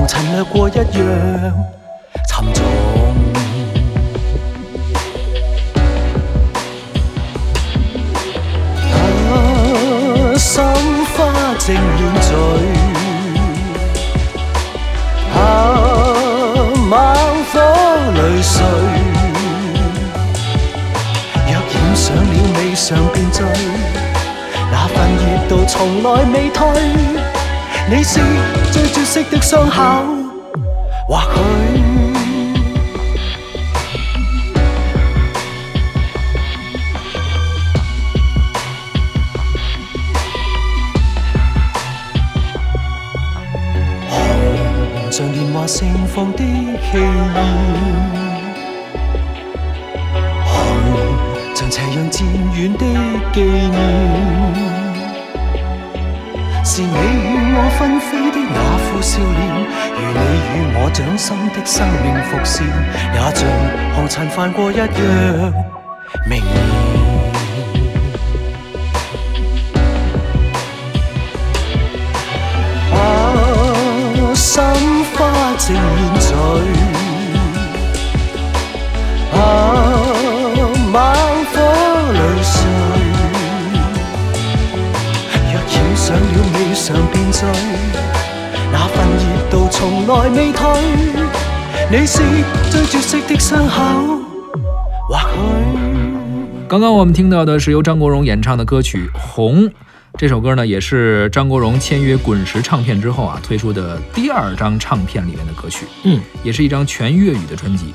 同陳略過一樣沉重。啊，心花正亂醉，啊，猛火裏睡。若染上了未嘗便醉，那份熱度從來未退。你是最绝色的伤口，或许。红像年华盛放的气焰，红像斜阳渐远的纪念。是你与我纷飞的那副笑脸，如你与我掌心的生命伏线，也像红尘快过一样明艳。啊，心花正艳醉。啊，猛火里烧。退，你是最绝色的伤口，刚刚我们听到的是由张国荣演唱的歌曲《红》，这首歌呢也是张国荣签约滚石唱片之后啊推出的第二张唱片里面的歌曲，嗯，也是一张全粤语的专辑。